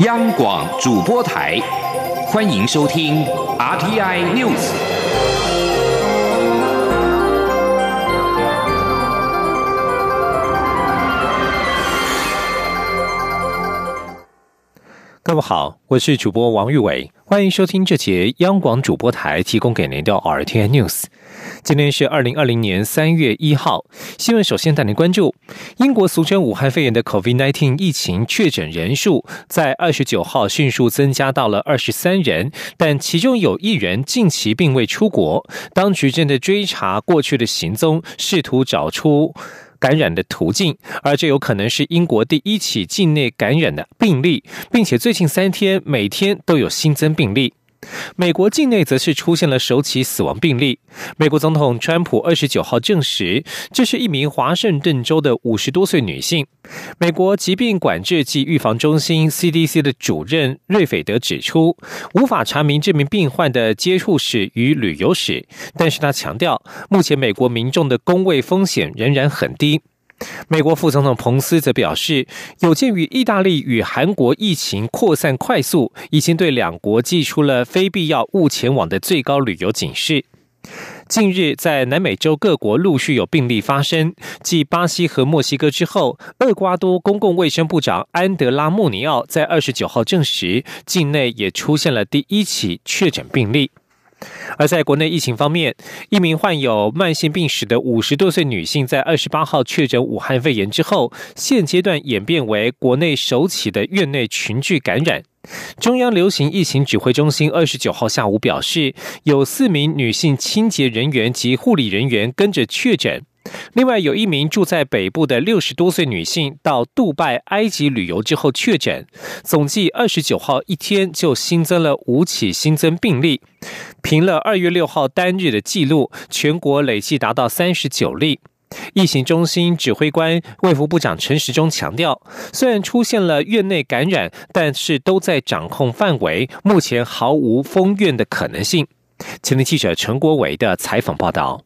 央广主播台，欢迎收听 RTI News。各位好，我是主播王玉伟，欢迎收听这节央广主播台提供给您的 R T N News。今天是二零二零年三月一号。新闻首先带您关注：英国俗称武汉肺炎的 COVID-19 疫情确诊人数在二十九号迅速增加到了二十三人，但其中有一人近期并未出国。当局正在追查过去的行踪，试图找出感染的途径，而这有可能是英国第一起境内感染的病例，并且最近三天每天都有新增病例。美国境内则是出现了首起死亡病例。美国总统川普二十九号证实，这是一名华盛顿州的五十多岁女性。美国疾病管制及预防中心 （CDC） 的主任瑞斐德指出，无法查明这名病患的接触史与旅游史，但是他强调，目前美国民众的公卫风险仍然很低。美国副总统彭斯则表示，有鉴于意大利与韩国疫情扩散快速，已经对两国寄出了非必要勿前往的最高旅游警示。近日，在南美洲各国陆续有病例发生，继巴西和墨西哥之后，厄瓜多公共卫生部长安德拉穆尼奥在二十九号证实，境内也出现了第一起确诊病例。而在国内疫情方面，一名患有慢性病史的五十多岁女性，在二十八号确诊武汉肺炎之后，现阶段演变为国内首起的院内群聚感染。中央流行疫情指挥中心二十九号下午表示，有四名女性清洁人员及护理人员跟着确诊。另外，有一名住在北部的六十多岁女性到杜拜、埃及旅游之后确诊，总计二十九号一天就新增了五起新增病例，平了二月六号单日的记录，全国累计达到三十九例。疫情中心指挥官卫福部长陈时中强调，虽然出现了院内感染，但是都在掌控范围，目前毫无封院的可能性。前天记者陈国伟的采访报道。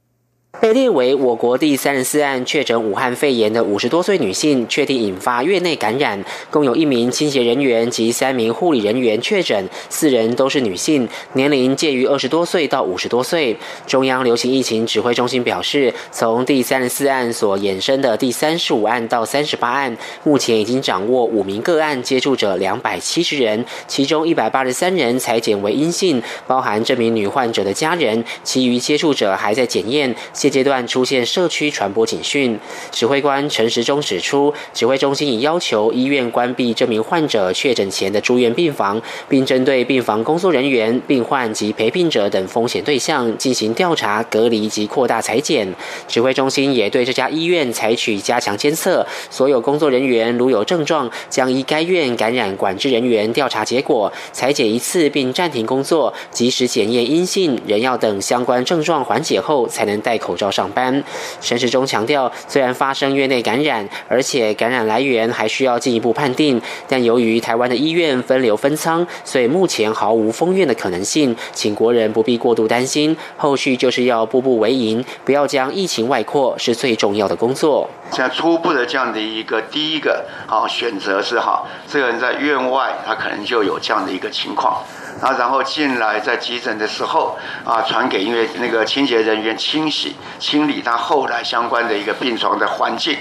被列为我国第三十四案确诊武汉肺炎的五十多岁女性，确定引发院内感染，共有一名清洁人员及三名护理人员确诊，四人都是女性，年龄介于二十多岁到五十多岁。中央流行疫情指挥中心表示，从第三十四案所衍生的第三十五案到三十八案，目前已经掌握五名个案接触者两百七十人，其中一百八十三人裁检为阴性，包含这名女患者的家人，其余接触者还在检验。阶段出现社区传播警讯，指挥官陈时中指出，指挥中心已要求医院关闭这名患者确诊前的住院病房，并针对病房工作人员、病患及陪病者等风险对象进行调查、隔离及扩大裁剪。指挥中心也对这家医院采取加强监测，所有工作人员如有症状，将依该院感染管制人员调查结果裁剪一次，并暂停工作，及时检验阴性，仍要等相关症状缓解后才能戴口。口罩上班，陈时中强调，虽然发生院内感染，而且感染来源还需要进一步判定，但由于台湾的医院分流分仓，所以目前毫无封院的可能性，请国人不必过度担心。后续就是要步步为营，不要将疫情外扩，是最重要的工作。现在初步的这样的一个第一个好选择是哈，这个人在院外，他可能就有这样的一个情况。啊，然后进来在急诊的时候啊，传给因为那个清洁人员清洗清理他后来相关的一个病床的环境，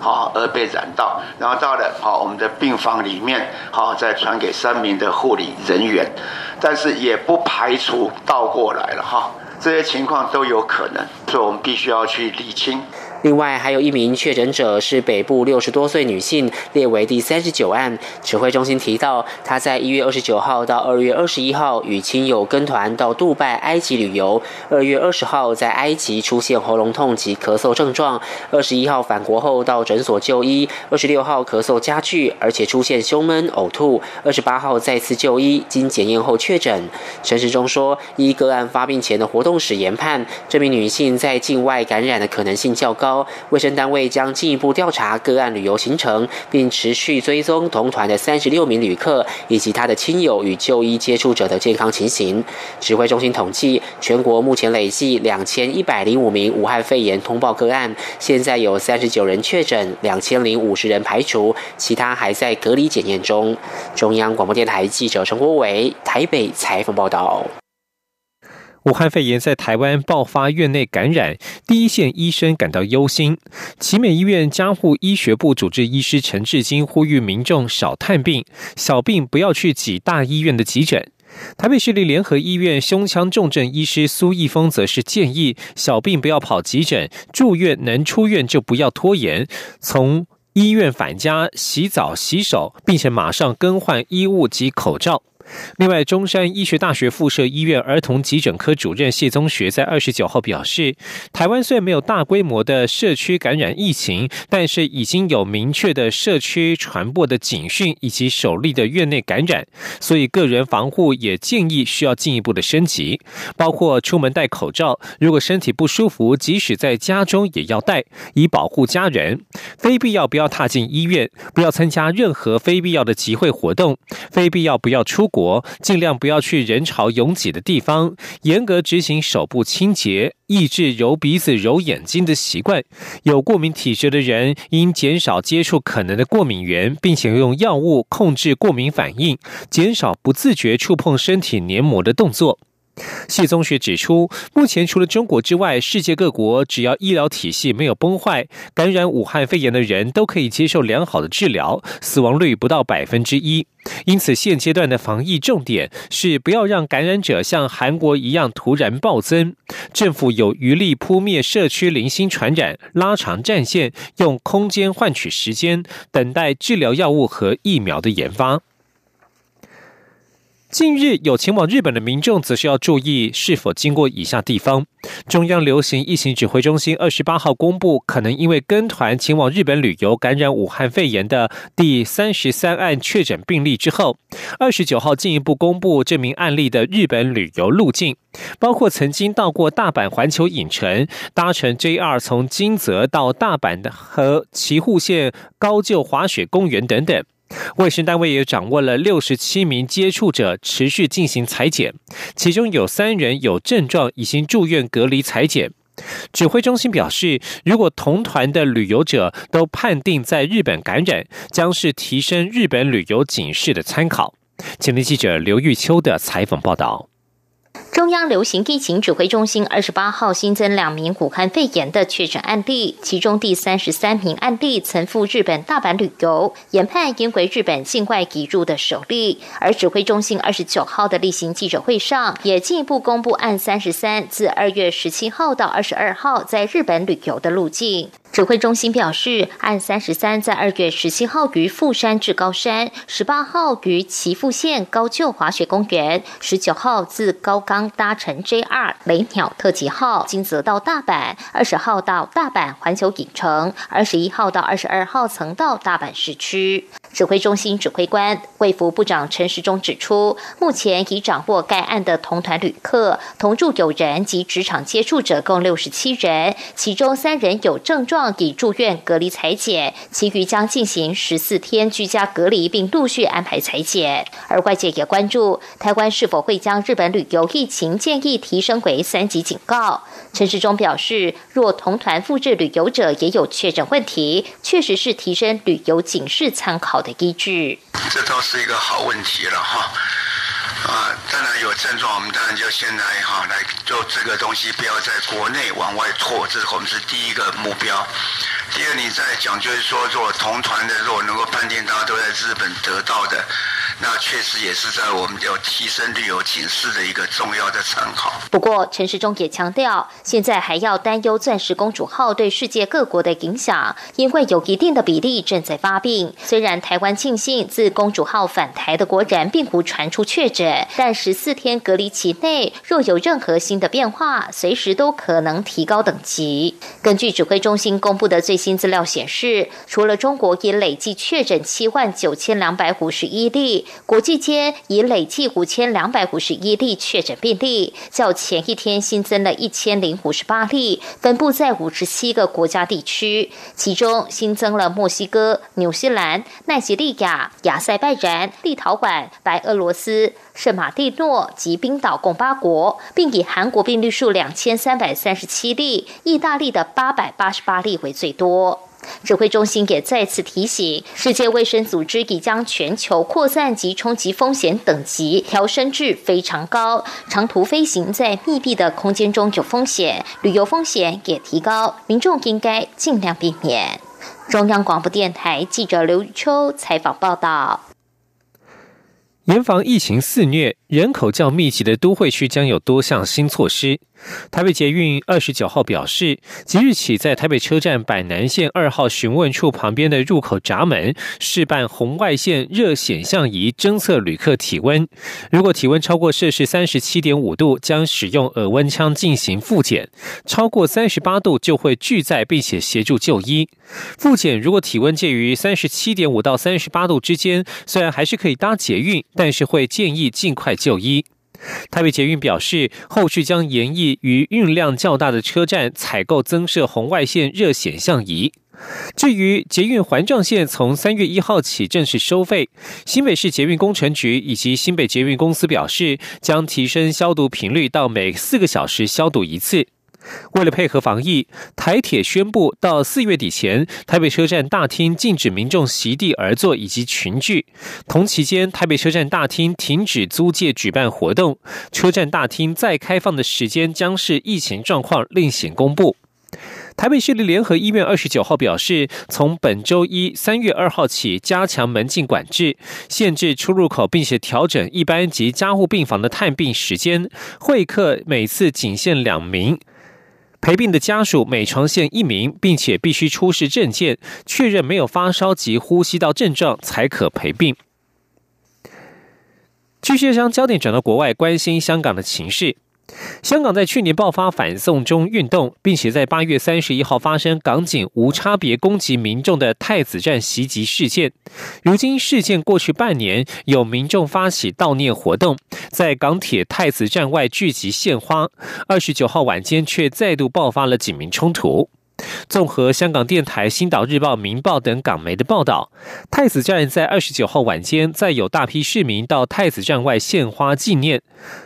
好而被染到，然后到了好我们的病房里面，好再传给三名的护理人员，但是也不排除倒过来了哈，这些情况都有可能，所以我们必须要去理清。另外，还有一名确诊者是北部六十多岁女性，列为第三十九案。指挥中心提到，她在一月二十九号到二月二十一号与亲友跟团到杜拜、埃及旅游。二月二十号在埃及出现喉咙痛及咳嗽症状，二十一号返国后到诊所就医，二十六号咳嗽加剧，而且出现胸闷、呕吐。二十八号再次就医，经检验后确诊。陈时中说，依个案发病前的活动史研判，这名女性在境外感染的可能性较高。卫生单位将进一步调查个案旅游行程，并持续追踪同团的三十六名旅客以及他的亲友与就医接触者的健康情形。指挥中心统计，全国目前累计两千一百零五名武汉肺炎通报个案，现在有三十九人确诊，两千零五十人排除，其他还在隔离检验中。中央广播电台记者陈国伟台北采访报道。武汉肺炎在台湾爆发，院内感染，第一线医生感到忧心。奇美医院加护医学部主治医师陈志金呼吁民众少探病，小病不要去挤大医院的急诊。台北市立联合医院胸腔重症医师苏义峰则是建议，小病不要跑急诊，住院能出院就不要拖延，从医院返家洗澡洗手，并且马上更换衣物及口罩。另外，中山医学大学附设医院儿童急诊科主任谢宗学在二十九号表示，台湾虽然没有大规模的社区感染疫情，但是已经有明确的社区传播的警讯以及首例的院内感染，所以个人防护也建议需要进一步的升级，包括出门戴口罩，如果身体不舒服，即使在家中也要戴，以保护家人。非必要不要踏进医院，不要参加任何非必要的集会活动，非必要不要出。国尽量不要去人潮拥挤的地方，严格执行手部清洁，抑制揉鼻子、揉眼睛的习惯。有过敏体质的人应减少接触可能的过敏源，并且用药物控制过敏反应，减少不自觉触碰身体黏膜的动作。谢宗学指出，目前除了中国之外，世界各国只要医疗体系没有崩坏，感染武汉肺炎的人都可以接受良好的治疗，死亡率不到百分之一。因此，现阶段的防疫重点是不要让感染者像韩国一样突然暴增。政府有余力扑灭社区零星传染，拉长战线，用空间换取时间，等待治疗药物和疫苗的研发。近日有前往日本的民众，则是要注意是否经过以下地方。中央流行疫情指挥中心二十八号公布，可能因为跟团前往日本旅游感染武汉肺炎的第三十三案确诊病例之后，二十九号进一步公布这名案例的日本旅游路径，包括曾经到过大阪环球影城、搭乘 JR 从金泽到大阪的和岐阜县高就滑雪公园等等。卫生单位也掌握了六十七名接触者，持续进行裁剪，其中有三人有症状，已经住院隔离裁剪。指挥中心表示，如果同团的旅游者都判定在日本感染，将是提升日本旅游警示的参考。前天记者刘玉秋的采访报道。中央流行疫情指挥中心二十八号新增两名武汉肺炎的确诊案例，其中第三十三名案例曾赴日本大阪旅游，研判因为日本境外移入的首例。而指挥中心二十九号的例行记者会上，也进一步公布案三十三自二月十七号到二十二号在日本旅游的路径。指挥中心表示，案三十三在二月十七号于富山至高山，十八号于岐阜县高旧滑雪公园，十九号自高冈搭乘 JR 雷鸟特急号金泽到大阪，二十号到大阪环球影城，二十一号到二十二号曾到大阪市区。指挥中心指挥官卫福部长陈时中指出，目前已掌握该案的同团旅客、同住友人及职场接触者共六十七人，其中三人有症状已住院隔离裁剪，其余将进行十四天居家隔离，并陆续安排裁剪。而外界也关注台湾是否会将日本旅游疫情建议提升为三级警告。陈时中表示，若同团复制旅游者也有确诊问题，确实是提升旅游警示参考的依据。这倒是一个好问题了哈，啊，当然有症状，我们当然就先来哈来做这个东西，不要在国内往外拓，这是我们是第一个目标。第二，你在讲就是说，做同团的，如果能够判定大家都在日本得到的。那确实也是在我们要提升旅游警示的一个重要的参考。不过，陈时中也强调，现在还要担忧“钻石公主号”对世界各国的影响，因为有一定的比例正在发病。虽然台湾庆幸自“公主号”返台的国人并无传出确诊，但十四天隔离期内若有任何新的变化，随时都可能提高等级。根据指挥中心公布的最新。资料显示，除了中国已累计确诊七万九千两百五十一例，国际间已累计五千两百五十一例确诊病例，较前一天新增了一千零五十八例，分布在五十七个国家地区，其中新增了墨西哥、纽西兰、奈及利亚、亚塞拜然、立陶宛、白俄罗斯。圣马蒂诺及冰岛共八国，并以韩国病例数两千三百三十七例、意大利的八百八十八例为最多。指挥中心也再次提醒，世界卫生组织已将全球扩散及冲击风险等级调升至非常高，长途飞行在密闭的空间中有风险，旅游风险也提高，民众应该尽量避免。中央广播电台记者刘秋采访报道。严防疫情肆虐，人口较密集的都会区将有多项新措施。台北捷运二十九号表示，即日起在台北车站板南线二号询问处旁边的入口闸门试办红外线热显像仪，侦测旅客体温。如果体温超过摄氏三十七点五度，将使用耳温枪进行复检；超过三十八度就会拒载，并且协助就医。复检如果体温介于三十七点五到三十八度之间，虽然还是可以搭捷运，但是会建议尽快就医。台北捷运表示，后续将研议于运量较大的车站采购增设红外线热显像仪。至于捷运环状线从三月一号起正式收费，新北市捷运工程局以及新北捷运公司表示，将提升消毒频率到每四个小时消毒一次。为了配合防疫，台铁宣布到四月底前，台北车站大厅禁止民众席地而坐以及群聚。同期间，台北车站大厅停止租借举办活动，车站大厅再开放的时间将是疫情状况另行公布。台北市立联合医院二十九号表示，从本周一三月二号起，加强门禁管制，限制出入口，并且调整一般及加护病房的探病时间，会客每次仅限两名。陪病的家属每床限一名，并且必须出示证件，确认没有发烧及呼吸道症状才可陪病。继续将焦点转到国外，关心香港的情势。香港在去年爆发反送中运动，并且在八月三十一号发生港警无差别攻击民众的太子站袭击事件。如今事件过去半年，有民众发起悼念活动，在港铁太子站外聚集献花。二十九号晚间却再度爆发了警民冲突。综合香港电台、星岛日报、明报等港媒的报道，太子站在二十九号晚间，再有大批市民到太子站外献花纪念。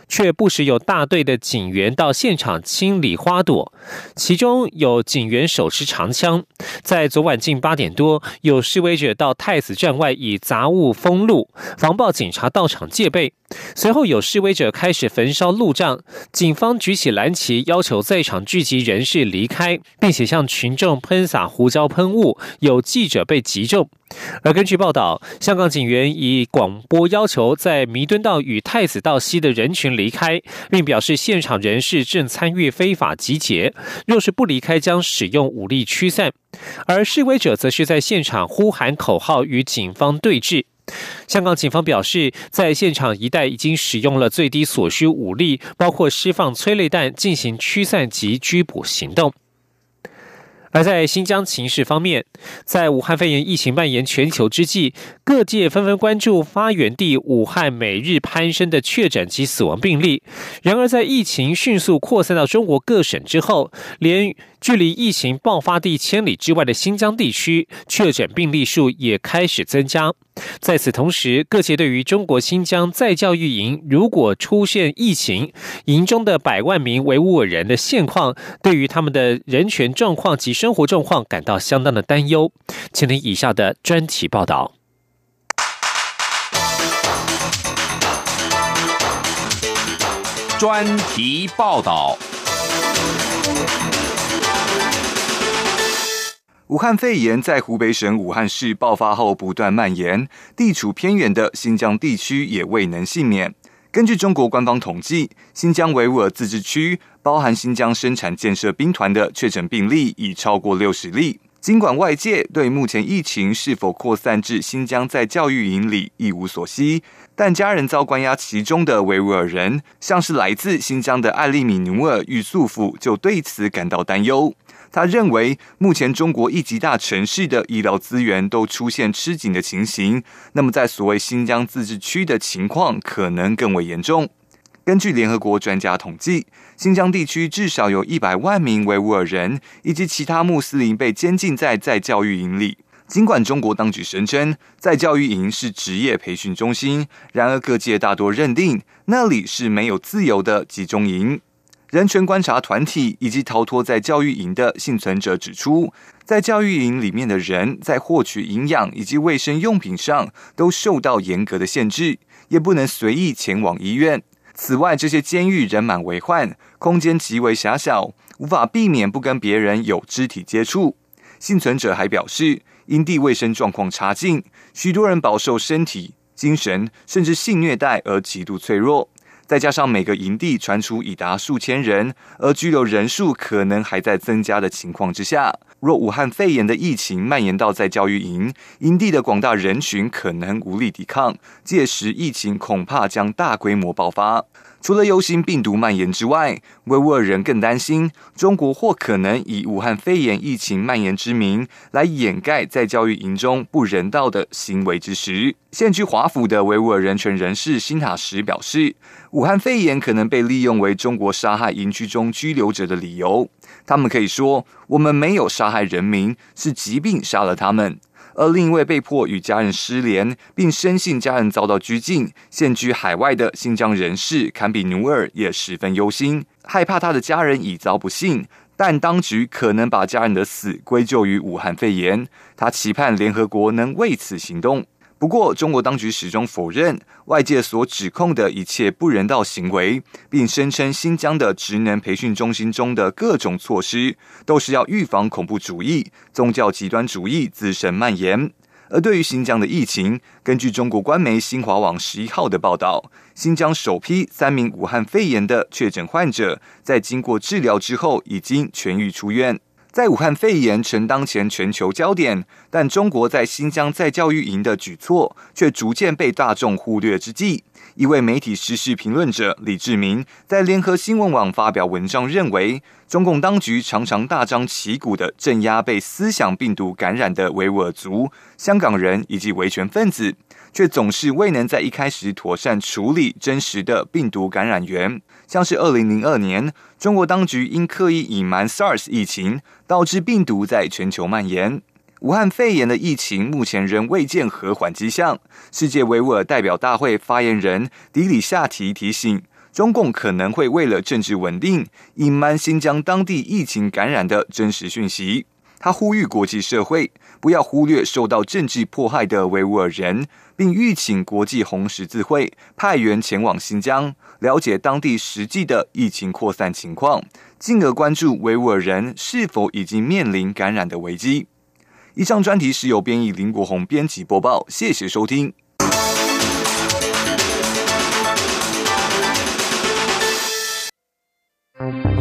却不时有大队的警员到现场清理花朵，其中有警员手持长枪。在昨晚近八点多，有示威者到太子站外以杂物封路，防暴警察到场戒备。随后有示威者开始焚烧路障，警方举起蓝旗要求在场聚集人士离开，并且向群众喷洒胡椒喷雾，有记者被击中。而根据报道，香港警员以广播要求在弥敦道与太子道西的人群离开，并表示现场人士正参与非法集结，若是不离开，将使用武力驱散。而示威者则是在现场呼喊口号与警方对峙。香港警方表示，在现场一带已经使用了最低所需武力，包括释放催泪弹进行驱散及拘捕行动。而在新疆情势方面，在武汉肺炎疫情蔓延全球之际，各界纷纷关注发源地武汉每日攀升的确诊及死亡病例。然而，在疫情迅速扩散到中国各省之后，连距离疫情爆发地千里之外的新疆地区，确诊病例数也开始增加。在此同时，各界对于中国新疆再教育营如果出现疫情，营中的百万名维吾尔人的现况，对于他们的人权状况及生活状况感到相当的担忧。请听以下的专题报道。专题报道。武汉肺炎在湖北省武汉市爆发后不断蔓延，地处偏远的新疆地区也未能幸免。根据中国官方统计，新疆维吾尔自治区包含新疆生产建设兵团的确诊病例已超过六十例。尽管外界对目前疫情是否扩散至新疆在教育营里一无所悉，但家人遭关押其中的维吾尔人，像是来自新疆的艾利米努尔玉素甫，就对此感到担忧。他认为，目前中国一级大城市的医疗资源都出现吃紧的情形，那么在所谓新疆自治区的情况可能更为严重。根据联合国专家统计，新疆地区至少有一百万名维吾尔人以及其他穆斯林被监禁在在教育营里。尽管中国当局声称在教育营是职业培训中心，然而各界大多认定那里是没有自由的集中营。人权观察团体以及逃脱在教育营的幸存者指出，在教育营里面的人在获取营养以及卫生用品上都受到严格的限制，也不能随意前往医院。此外，这些监狱人满为患，空间极为狭小，无法避免不跟别人有肢体接触。幸存者还表示，营地卫生状况差劲，许多人饱受身体、精神甚至性虐待而极度脆弱。再加上每个营地传出已达数千人，而拘留人数可能还在增加的情况之下，若武汉肺炎的疫情蔓延到在教育营营地的广大人群，可能无力抵抗，届时疫情恐怕将大规模爆发。除了忧心病毒蔓延之外，维吾尔人更担心中国或可能以武汉肺炎疫情蔓延之名来掩盖在教育营中不人道的行为之时。现居华府的维吾尔人权人士辛塔什表示，武汉肺炎可能被利用为中国杀害营区中拘留者的理由。他们可以说：“我们没有杀害人民，是疾病杀了他们。”而另一位被迫与家人失联，并深信家人遭到拘禁、现居海外的新疆人士坎比努尔也十分忧心，害怕他的家人已遭不幸，但当局可能把家人的死归咎于武汉肺炎。他期盼联合国能为此行动。不过，中国当局始终否认外界所指控的一切不人道行为，并声称新疆的职能培训中心中的各种措施都是要预防恐怖主义、宗教极端主义滋生蔓延。而对于新疆的疫情，根据中国官媒新华网十一号的报道，新疆首批三名武汉肺炎的确诊患者在经过治疗之后已经痊愈出院。在武汉肺炎成当前全球焦点，但中国在新疆再教育营的举措却逐渐被大众忽略之际，一位媒体时事评论者李志明在联合新闻网发表文章，认为中共当局常常大张旗鼓的镇压被思想病毒感染的维吾尔族、香港人以及维权分子，却总是未能在一开始妥善处理真实的病毒感染源。像是二零零二年，中国当局因刻意隐瞒 SARS 疫情，导致病毒在全球蔓延。武汉肺炎的疫情目前仍未见和缓迹象。世界维吾尔代表大会发言人迪里夏提提醒，中共可能会为了政治稳定，隐瞒新疆当地疫情感染的真实讯息。他呼吁国际社会不要忽略受到政治迫害的维吾尔人，并吁请国际红十字会派员前往新疆，了解当地实际的疫情扩散情况，进而关注维吾尔人是否已经面临感染的危机。以上专题是由编译林国宏编辑播报，谢谢收听。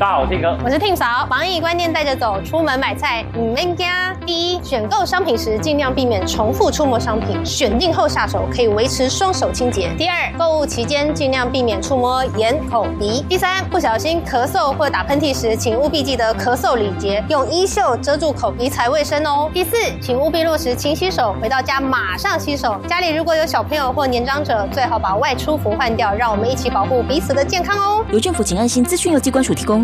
大家好，我是哥，我是 Tim 嫂。防疫观念带着走，出门买菜唔免惊。第一，选购商品时尽量避免重复触摸商品，选定后下手可以维持双手清洁。第二，购物期间尽量避免触摸眼、口、鼻。第三，不小心咳嗽或打喷嚏时，请务必记得咳嗽礼节，用衣袖遮住口鼻才卫生哦。第四，请务必落实勤洗手，回到家马上洗手。家里如果有小朋友或年长者，最好把外出服换掉，让我们一起保护彼此的健康哦。由政府请安心资讯由机关署提供。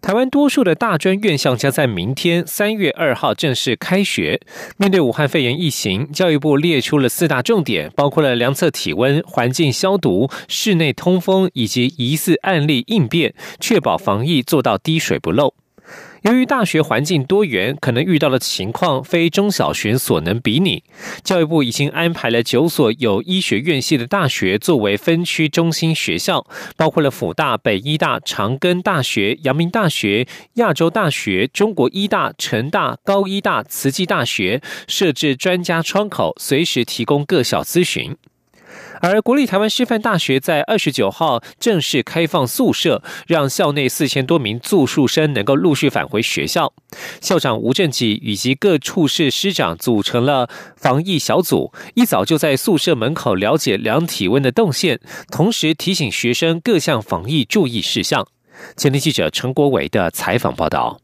台湾多数的大专院校将在明天三月二号正式开学。面对武汉肺炎疫情，教育部列出了四大重点，包括了量测体温、环境消毒、室内通风以及疑似案例应变，确保防疫做到滴水不漏。由于大学环境多元，可能遇到的情况非中小学所能比拟。教育部已经安排了九所有医学院系的大学作为分区中心学校，包括了辅大、北医大、长庚大学、阳明大学、亚洲大学、中国医大、成大、高医大、慈济大学，设置专家窗口，随时提供各校咨询。而国立台湾师范大学在二十九号正式开放宿舍，让校内四千多名住宿生能够陆续返回学校。校长吴正吉以及各处室师长组成了防疫小组，一早就在宿舍门口了解量体温的动线，同时提醒学生各项防疫注意事项。前天记者陈国伟的采访报道。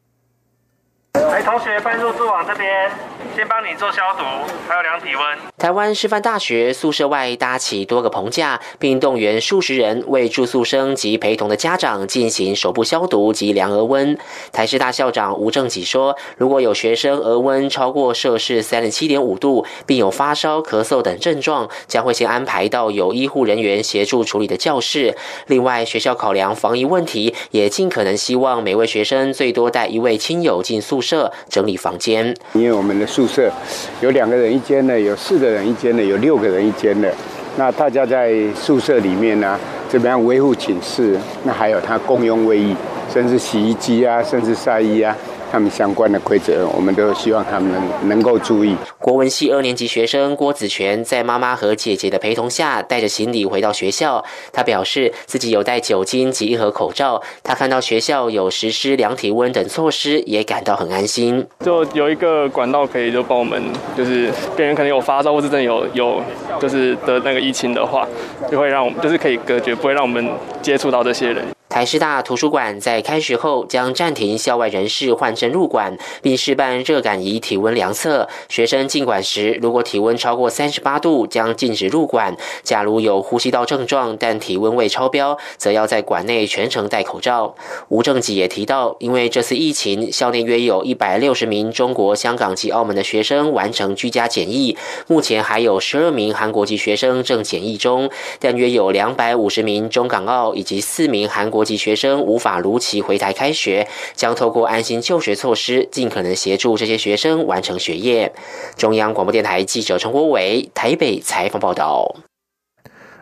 来，同学，搬入这边，先帮你做消毒，还有量体温。台湾师范大学宿舍外搭起多个棚架，并动员数十人为住宿生及陪同的家长进行手部消毒及量额温。台师大校长吴正己说，如果有学生额温超过摄氏三十七点五度，并有发烧、咳嗽等症状，将会先安排到有医护人员协助处理的教室。另外，学校考量防疫问题，也尽可能希望每位学生最多带一位亲友进宿。舍整理房间，因为我们的宿舍有两个人一间的，有四个人一间的，有六个人一间的。那大家在宿舍里面呢，怎么样维护寝室？那还有他共用卫浴，甚至洗衣机啊，甚至晒衣啊。他们相关的规则，我们都希望他们能能够注意。国文系二年级学生郭子权在妈妈和姐姐的陪同下，带着行李回到学校。他表示自己有带酒精及一盒口罩。他看到学校有实施量体温等措施，也感到很安心。就有一个管道可以就帮我们，就是病人可能有发烧或者真的有有就是得那个疫情的话，就会让我们就是可以隔绝，不会让我们接触到这些人。台师大图书馆在开学后将暂停校外人士换证入馆，并试办热感仪体温量测。学生进馆时，如果体温超过三十八度，将禁止入馆。假如有呼吸道症状但体温未超标，则要在馆内全程戴口罩。吴正吉也提到，因为这次疫情，校内约有一百六十名中国香港及澳门的学生完成居家检疫，目前还有十二名韩国籍学生正检疫中，但约有两百五十名中港澳以及四名韩国。及学生无法如期回台开学，将透过安心就学措施，尽可能协助这些学生完成学业。中央广播电台记者陈国伟台北采访报道。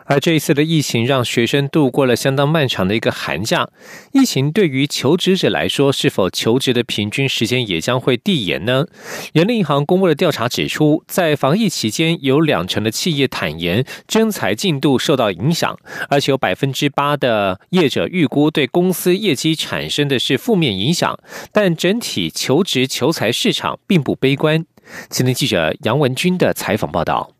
而这一次的疫情让学生度过了相当漫长的一个寒假。疫情对于求职者来说，是否求职的平均时间也将会递延呢？人力银行公布的调查指出，在防疫期间，有两成的企业坦言征才进度受到影响，而且有百分之八的业者预估对公司业绩产生的是负面影响。但整体求职求财市场并不悲观。今天记者杨文军的采访报道。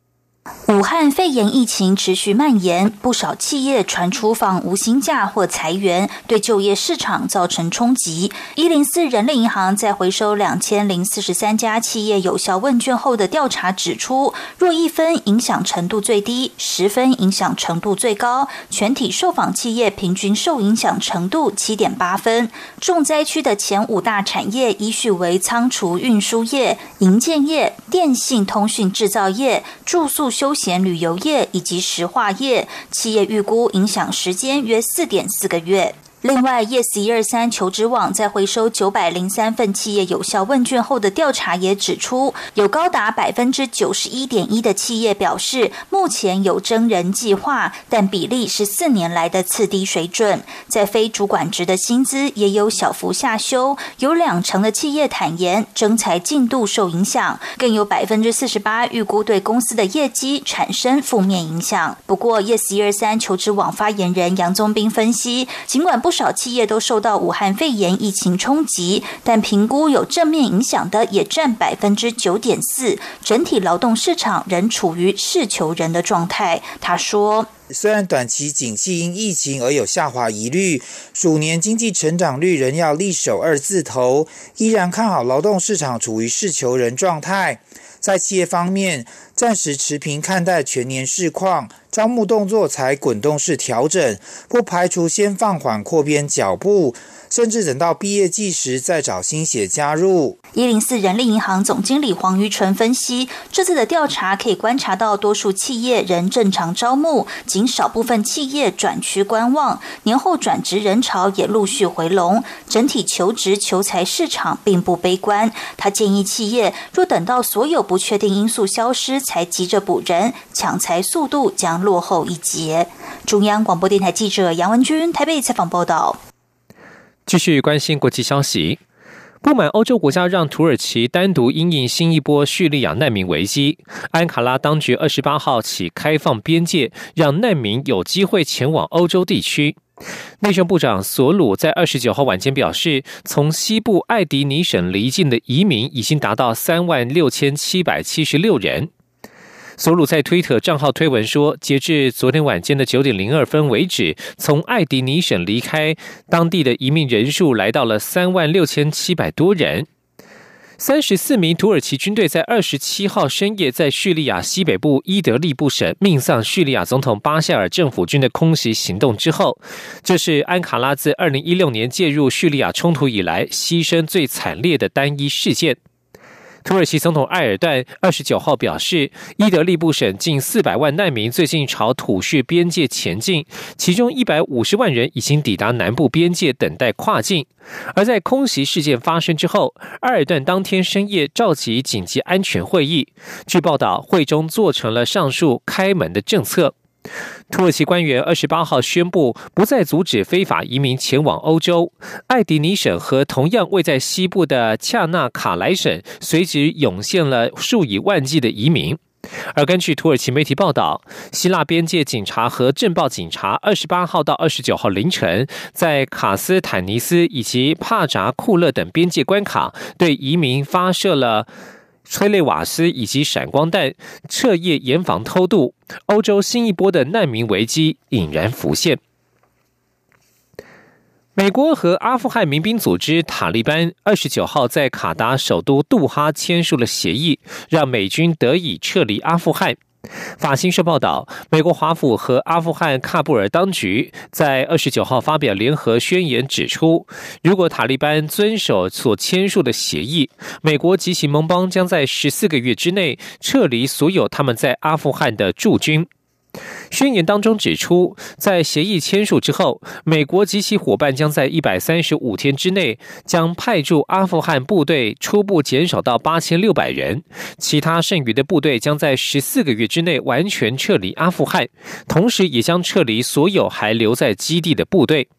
武汉肺炎疫情持续蔓延，不少企业传出放无薪假或裁员，对就业市场造成冲击。一零四人力银行在回收两千零四十三家企业有效问卷后的调查指出，若一分影响程度最低，十分影响程度最高，全体受访企业平均受影响程度七点八分。重灾区的前五大产业依序为仓储运输业、营建业、电信通讯制造业、住宿。休闲旅游业以及石化业企业预估影响时间约四点四个月。另外，Yes 一二三求职网在回收九百零三份企业有效问卷后的调查也指出，有高达百分之九十一点一的企业表示目前有征人计划，但比例是四年来的次低水准。在非主管职的薪资也有小幅下修，有两成的企业坦言征才进度受影响，更有百分之四十八预估对公司的业绩产生负面影响。不过，Yes 一二三求职网发言人杨宗斌分析，尽管不。不少企业都受到武汉肺炎疫情冲击，但评估有正面影响的也占百分之九点四。整体劳动市场仍处于适求人的状态。他说：“虽然短期景气因疫情而有下滑疑虑，鼠年经济成长率仍要力守二字头，依然看好劳动市场处于适求人状态。在企业方面，暂时持平看待全年市况。”招募动作才滚动式调整，不排除先放缓扩编脚步。甚至等到毕业季时再找新血加入。一零四人力银行总经理黄于纯分析，这次的调查可以观察到，多数企业仍正常招募，仅少部分企业转趋观望。年后转职人潮也陆续回笼，整体求职求财市场并不悲观。他建议企业若等到所有不确定因素消失才急着补人，抢财速度将落后一截。中央广播电台记者杨文君台北采访报道。继续关心国际消息，不满欧洲国家让土耳其单独因应新一波叙利亚难民危机，安卡拉当局二十八号起开放边界，让难民有机会前往欧洲地区。内政部长索鲁在二十九号晚间表示，从西部艾迪尼省离境的移民已经达到三万六千七百七十六人。索鲁在推特账号推文说，截至昨天晚间的九点零二分为止，从艾迪尼省离开当地的移民人数来到了三万六千七百多人。三十四名土耳其军队在二十七号深夜在叙利亚西北部伊德利布省命丧叙利亚总统巴夏尔政府军的空袭行动之后，这是安卡拉自二零一六年介入叙利亚冲突以来牺牲最惨烈的单一事件。土耳其总统埃尔段二十九号表示，伊德利布省近四百万难民最近朝土叙边界前进，其中一百五十万人已经抵达南部边界等待跨境。而在空袭事件发生之后，埃尔段当天深夜召集紧急安全会议，据报道，会中做成了上述开门的政策。土耳其官员二十八号宣布，不再阻止非法移民前往欧洲。艾迪尼省和同样位在西部的恰纳卡莱省，随即涌现了数以万计的移民。而根据土耳其媒体报道，希腊边界警察和镇暴警察二十八号到二十九号凌晨，在卡斯坦尼斯以及帕扎库勒等边界关卡，对移民发射了。催泪瓦斯以及闪光弹，彻夜严防偷渡。欧洲新一波的难民危机引然浮现。美国和阿富汗民兵组织塔利班二十九号在卡达首都杜哈签署了协议，让美军得以撤离阿富汗。法新社报道，美国华府和阿富汗喀布尔当局在二十九号发表联合宣言，指出，如果塔利班遵守所签署的协议，美国及其盟邦将在十四个月之内撤离所有他们在阿富汗的驻军。宣言当中指出，在协议签署之后，美国及其伙伴将在一百三十五天之内将派驻阿富汗部队初步减少到八千六百人，其他剩余的部队将在十四个月之内完全撤离阿富汗，同时也将撤离所有还留在基地的部队。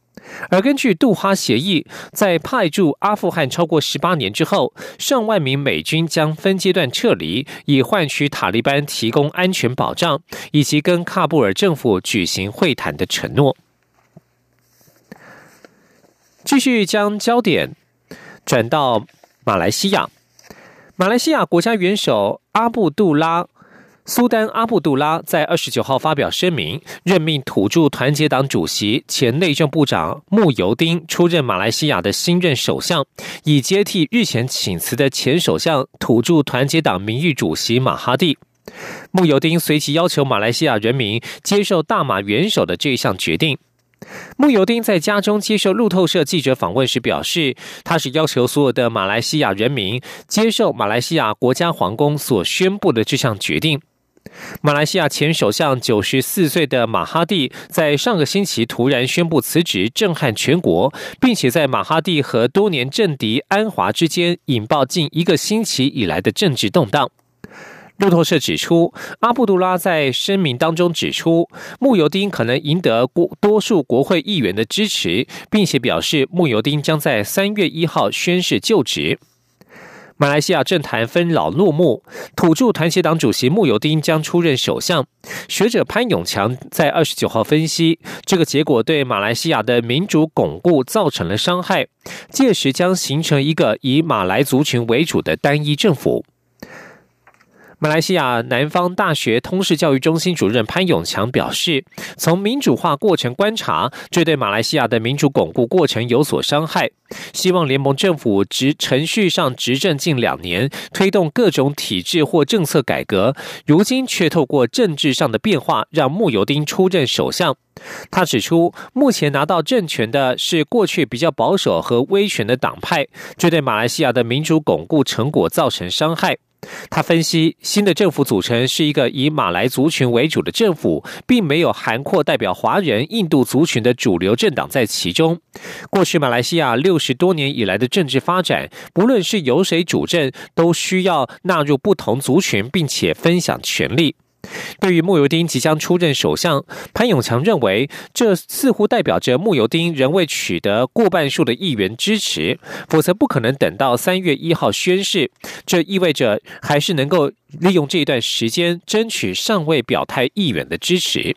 而根据杜哈协议，在派驻阿富汗超过十八年之后，上万名美军将分阶段撤离，以换取塔利班提供安全保障以及跟喀布尔政府举行会谈的承诺。继续将焦点转到马来西亚，马来西亚国家元首阿布杜拉。苏丹阿布杜拉在二十九号发表声明，任命土著团结党主席、前内政部长穆尤丁出任马来西亚的新任首相，以接替日前请辞的前首相、土著团结党名誉主席马哈蒂。穆尤丁随即要求马来西亚人民接受大马元首的这一项决定。穆尤丁在家中接受路透社记者访问时表示，他是要求所有的马来西亚人民接受马来西亚国家皇宫所宣布的这项决定。马来西亚前首相九十四岁的马哈蒂在上个星期突然宣布辞职，震撼全国，并且在马哈蒂和多年政敌安华之间引爆近一个星期以来的政治动荡。路透社指出，阿布杜拉在声明当中指出，穆尤丁可能赢得国多数国会议员的支持，并且表示穆尤丁将在三月一号宣誓就职。马来西亚政坛分老怒目，土著团结党主席穆尤丁将出任首相。学者潘永强在二十九号分析，这个结果对马来西亚的民主巩固造成了伤害，届时将形成一个以马来族群为主的单一政府。马来西亚南方大学通识教育中心主任潘永强表示，从民主化过程观察，这对马来西亚的民主巩固过程有所伤害。希望联盟政府执程序上执政近两年，推动各种体制或政策改革，如今却透过政治上的变化，让穆尤丁出任首相。他指出，目前拿到政权的是过去比较保守和威权的党派，这对马来西亚的民主巩固成果造成伤害。他分析，新的政府组成是一个以马来族群为主的政府，并没有涵括代表华人、印度族群的主流政党在其中。过去马来西亚六十多年以来的政治发展，不论是由谁主政，都需要纳入不同族群，并且分享权力。对于穆尤丁即将出任首相，潘永强认为，这似乎代表着穆尤丁仍未取得过半数的议员支持，否则不可能等到三月一号宣誓。这意味着还是能够利用这一段时间争取尚未表态议员的支持。